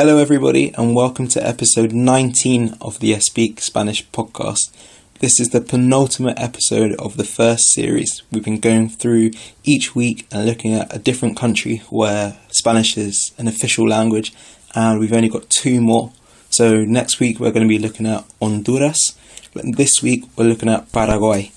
Hello, everybody, and welcome to episode 19 of the Speak Spanish podcast. This is the penultimate episode of the first series. We've been going through each week and looking at a different country where Spanish is an official language, and we've only got two more. So, next week we're going to be looking at Honduras, but this week we're looking at Paraguay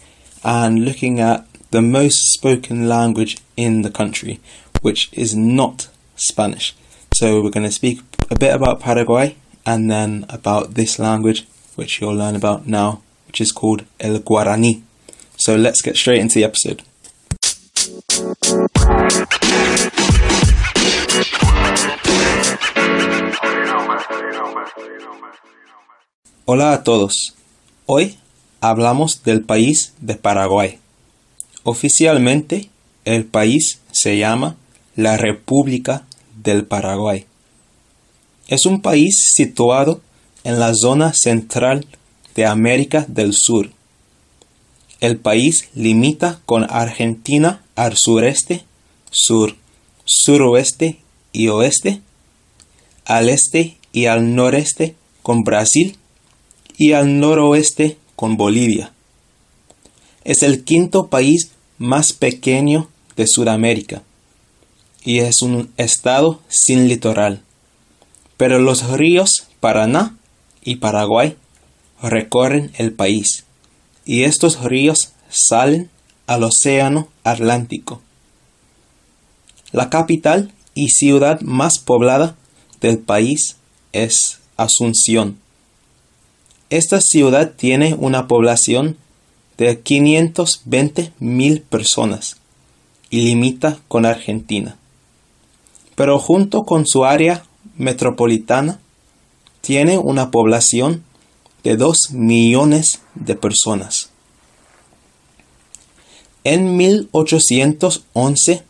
and looking at the most spoken language in the country, which is not Spanish. So, we're going to speak a bit about Paraguay and then about this language, which you'll learn about now which is called El Guarani. So let's get straight into the episode. Hola a todos. Hoy hablamos del país de Paraguay. Oficialmente, el país se llama la República del Paraguay. Es un país situado en la zona central de América del Sur. El país limita con Argentina al sureste, sur, suroeste y oeste, al este y al noreste con Brasil y al noroeste con Bolivia. Es el quinto país más pequeño de Sudamérica y es un estado sin litoral. Pero los ríos Paraná y Paraguay recorren el país y estos ríos salen al Océano Atlántico. La capital y ciudad más poblada del país es Asunción. Esta ciudad tiene una población de 520 mil personas y limita con Argentina. Pero junto con su área metropolitana, tiene una población de dos millones de personas. En 1811,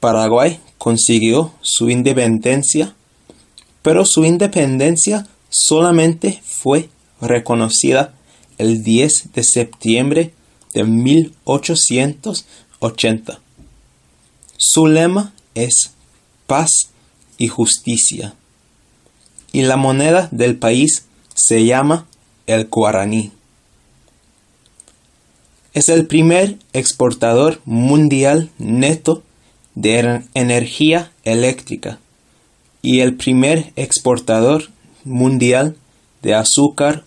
Paraguay consiguió su independencia, pero su independencia solamente fue reconocida el 10 de septiembre de 1880. Su lema es paz y justicia, y la moneda del país se llama el guaraní. Es el primer exportador mundial neto de energía eléctrica y el primer exportador mundial de azúcar.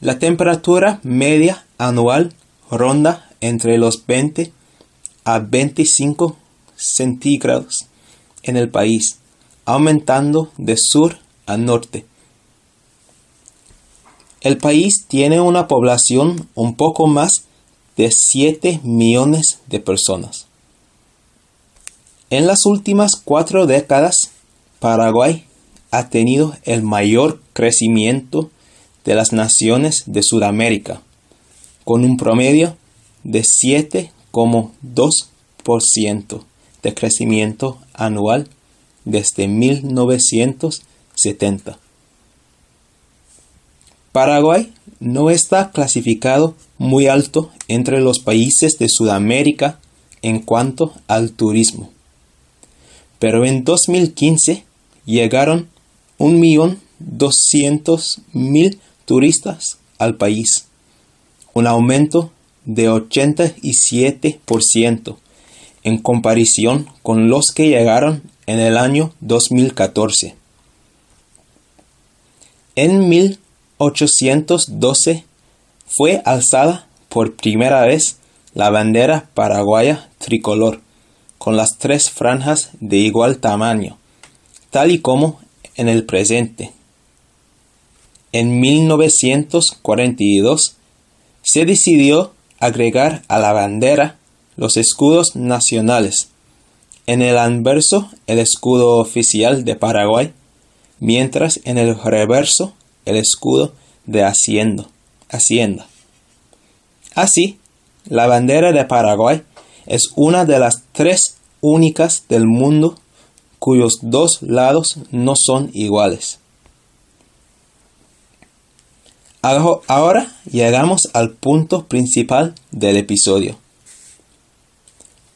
La temperatura media anual ronda entre los 20 a 25 centígrados en el país, aumentando de sur a norte. El país tiene una población un poco más de 7 millones de personas. En las últimas cuatro décadas, Paraguay ha tenido el mayor crecimiento de las naciones de Sudamérica, con un promedio de 7,2% de crecimiento anual desde 1970. Paraguay no está clasificado muy alto entre los países de Sudamérica en cuanto al turismo. Pero en 2015 llegaron 1.200.000 turistas al país, un aumento de 87% en comparación con los que llegaron en el año 2014. En 1812 fue alzada por primera vez la bandera paraguaya tricolor, con las tres franjas de igual tamaño, tal y como en el presente. En 1942 se decidió agregar a la bandera los escudos nacionales, en el anverso el escudo oficial de Paraguay, mientras en el reverso el escudo de Hacienda. Hacienda. Así, la bandera de Paraguay es una de las tres únicas del mundo cuyos dos lados no son iguales. Ahora llegamos al punto principal del episodio.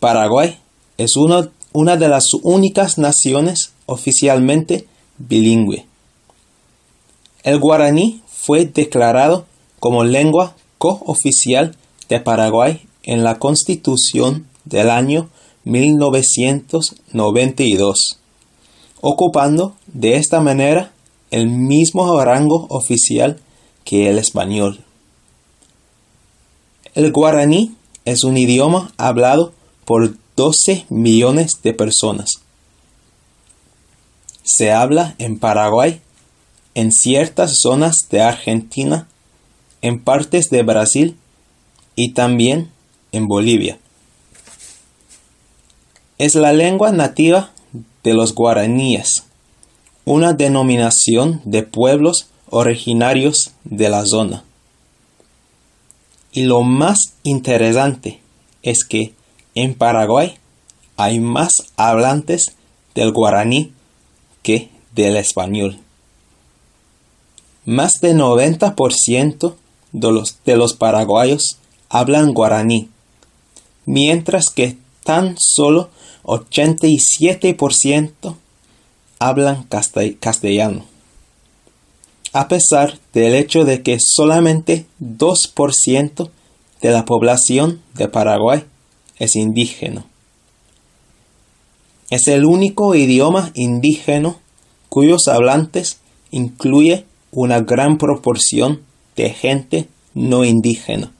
Paraguay es una, una de las únicas naciones oficialmente bilingüe. El guaraní fue declarado como lengua cooficial de Paraguay en la Constitución del año 1992, ocupando de esta manera el mismo rango oficial que el español. El guaraní es un idioma hablado por 12 millones de personas. Se habla en Paraguay, en ciertas zonas de Argentina, en partes de Brasil y también en Bolivia. Es la lengua nativa de los guaraníes, una denominación de pueblos originarios de la zona. Y lo más interesante es que en Paraguay hay más hablantes del guaraní que del español. Más del 90% de los, de los paraguayos hablan guaraní, mientras que tan solo 87% hablan castellano. A pesar del hecho de que solamente 2% de la población de Paraguay es indígena. Es el único idioma indígena cuyos hablantes incluye una gran proporción de gente no indígena.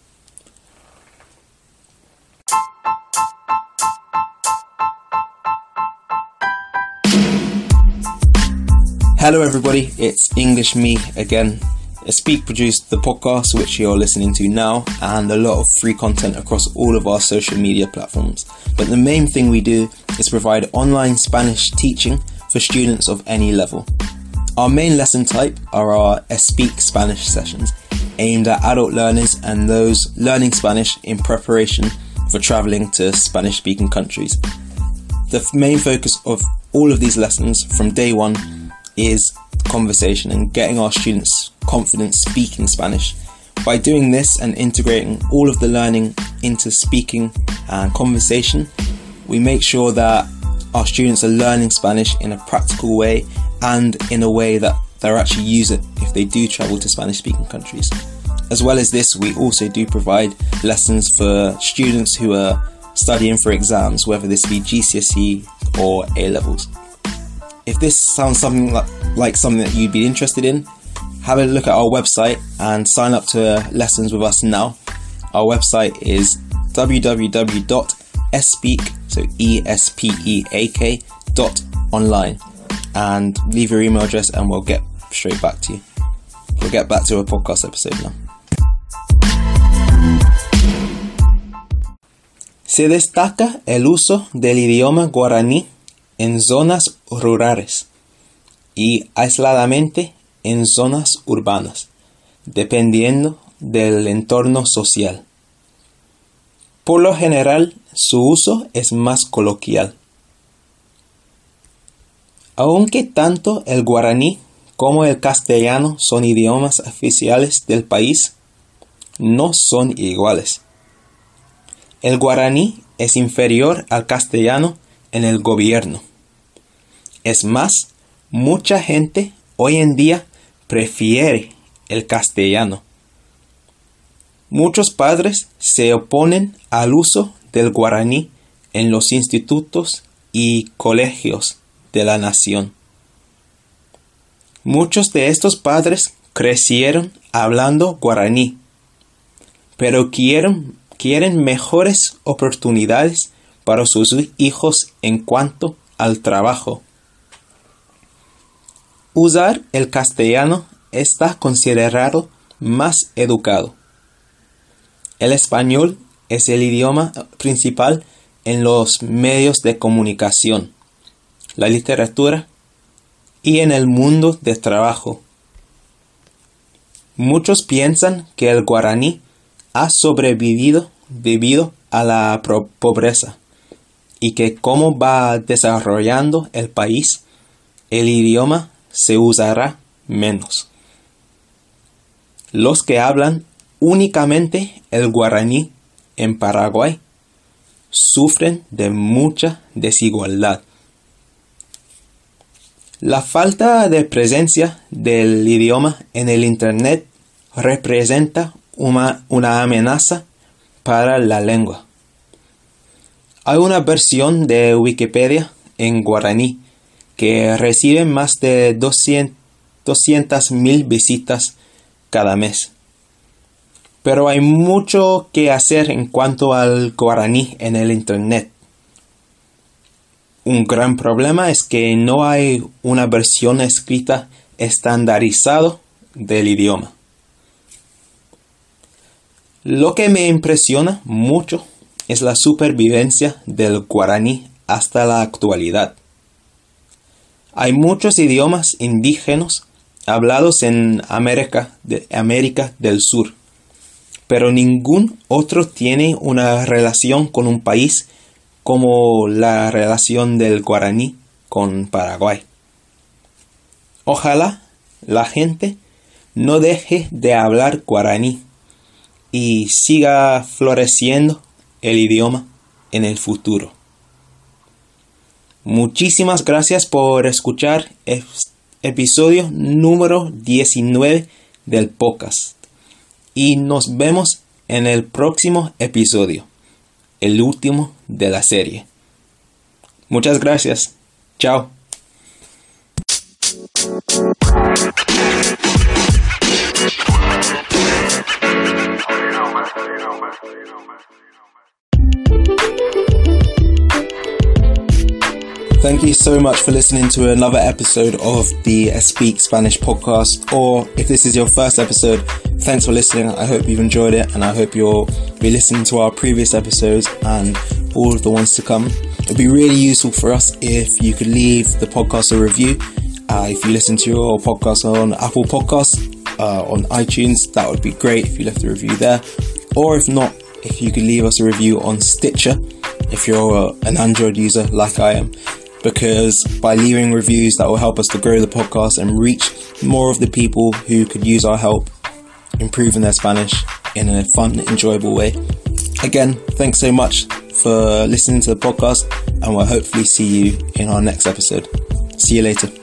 Hello, everybody. It's English Me again. Speak produced the podcast, which you're listening to now, and a lot of free content across all of our social media platforms. But the main thing we do is provide online Spanish teaching for students of any level. Our main lesson type are our Speak Spanish sessions, aimed at adult learners and those learning Spanish in preparation for traveling to Spanish speaking countries. The main focus of all of these lessons from day one is conversation and getting our students confident speaking Spanish. By doing this and integrating all of the learning into speaking and conversation, we make sure that our students are learning Spanish in a practical way and in a way that they'll actually use it if they do travel to Spanish speaking countries. As well as this, we also do provide lessons for students who are studying for exams, whether this be GCSE or A levels. If this sounds something like, like something that you'd be interested in, have a look at our website and sign up to lessons with us now. Our website is www.espeak, so E S P E A K dot online, and leave your email address, and we'll get straight back to you. We'll get back to a podcast episode now. Se destaca el uso del idioma guaraní en zonas rurales y aisladamente en zonas urbanas, dependiendo del entorno social. Por lo general, su uso es más coloquial. Aunque tanto el guaraní como el castellano son idiomas oficiales del país, no son iguales. El guaraní es inferior al castellano en el gobierno es más, mucha gente hoy en día prefiere el castellano. Muchos padres se oponen al uso del guaraní en los institutos y colegios de la nación. Muchos de estos padres crecieron hablando guaraní, pero quieren, quieren mejores oportunidades para sus hijos en cuanto al trabajo. Usar el castellano está considerado más educado. El español es el idioma principal en los medios de comunicación, la literatura y en el mundo de trabajo. Muchos piensan que el guaraní ha sobrevivido debido a la pobreza y que como va desarrollando el país, el idioma se usará menos. Los que hablan únicamente el guaraní en Paraguay sufren de mucha desigualdad. La falta de presencia del idioma en el Internet representa una, una amenaza para la lengua. Hay una versión de Wikipedia en guaraní que recibe más de 200.000 visitas cada mes. Pero hay mucho que hacer en cuanto al guaraní en el Internet. Un gran problema es que no hay una versión escrita estandarizado del idioma. Lo que me impresiona mucho es la supervivencia del guaraní hasta la actualidad. Hay muchos idiomas indígenas hablados en América, América del Sur, pero ningún otro tiene una relación con un país como la relación del guaraní con Paraguay. Ojalá la gente no deje de hablar guaraní y siga floreciendo el idioma en el futuro. Muchísimas gracias por escuchar episodio número 19 del podcast. Y nos vemos en el próximo episodio, el último de la serie. Muchas gracias. Chao. Thank you so much for listening to another episode of the Speak Spanish podcast. Or if this is your first episode, thanks for listening. I hope you've enjoyed it and I hope you'll be listening to our previous episodes and all of the ones to come. It'd be really useful for us if you could leave the podcast a review. Uh, if you listen to your podcast on Apple Podcasts, uh, on iTunes, that would be great if you left a review there. Or if not, if you could leave us a review on Stitcher, if you're an Android user like I am because by leaving reviews that will help us to grow the podcast and reach more of the people who could use our help improving their Spanish in a fun, enjoyable way. Again, thanks so much for listening to the podcast and we'll hopefully see you in our next episode. See you later.